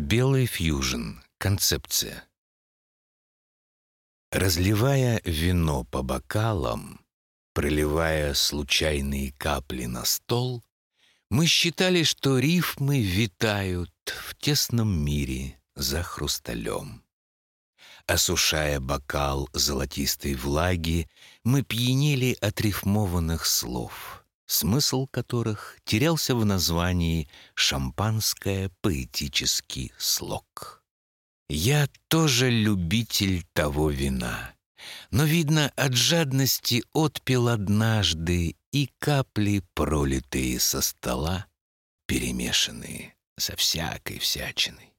Белый фьюжн. Концепция. Разливая вино по бокалам, проливая случайные капли на стол, мы считали, что рифмы витают в тесном мире за хрусталем. Осушая бокал золотистой влаги, мы пьянели от рифмованных слов, смысл которых терялся в названии «Шампанское поэтический слог». Я тоже любитель того вина, но, видно, от жадности отпил однажды и капли, пролитые со стола, перемешанные со всякой всячиной.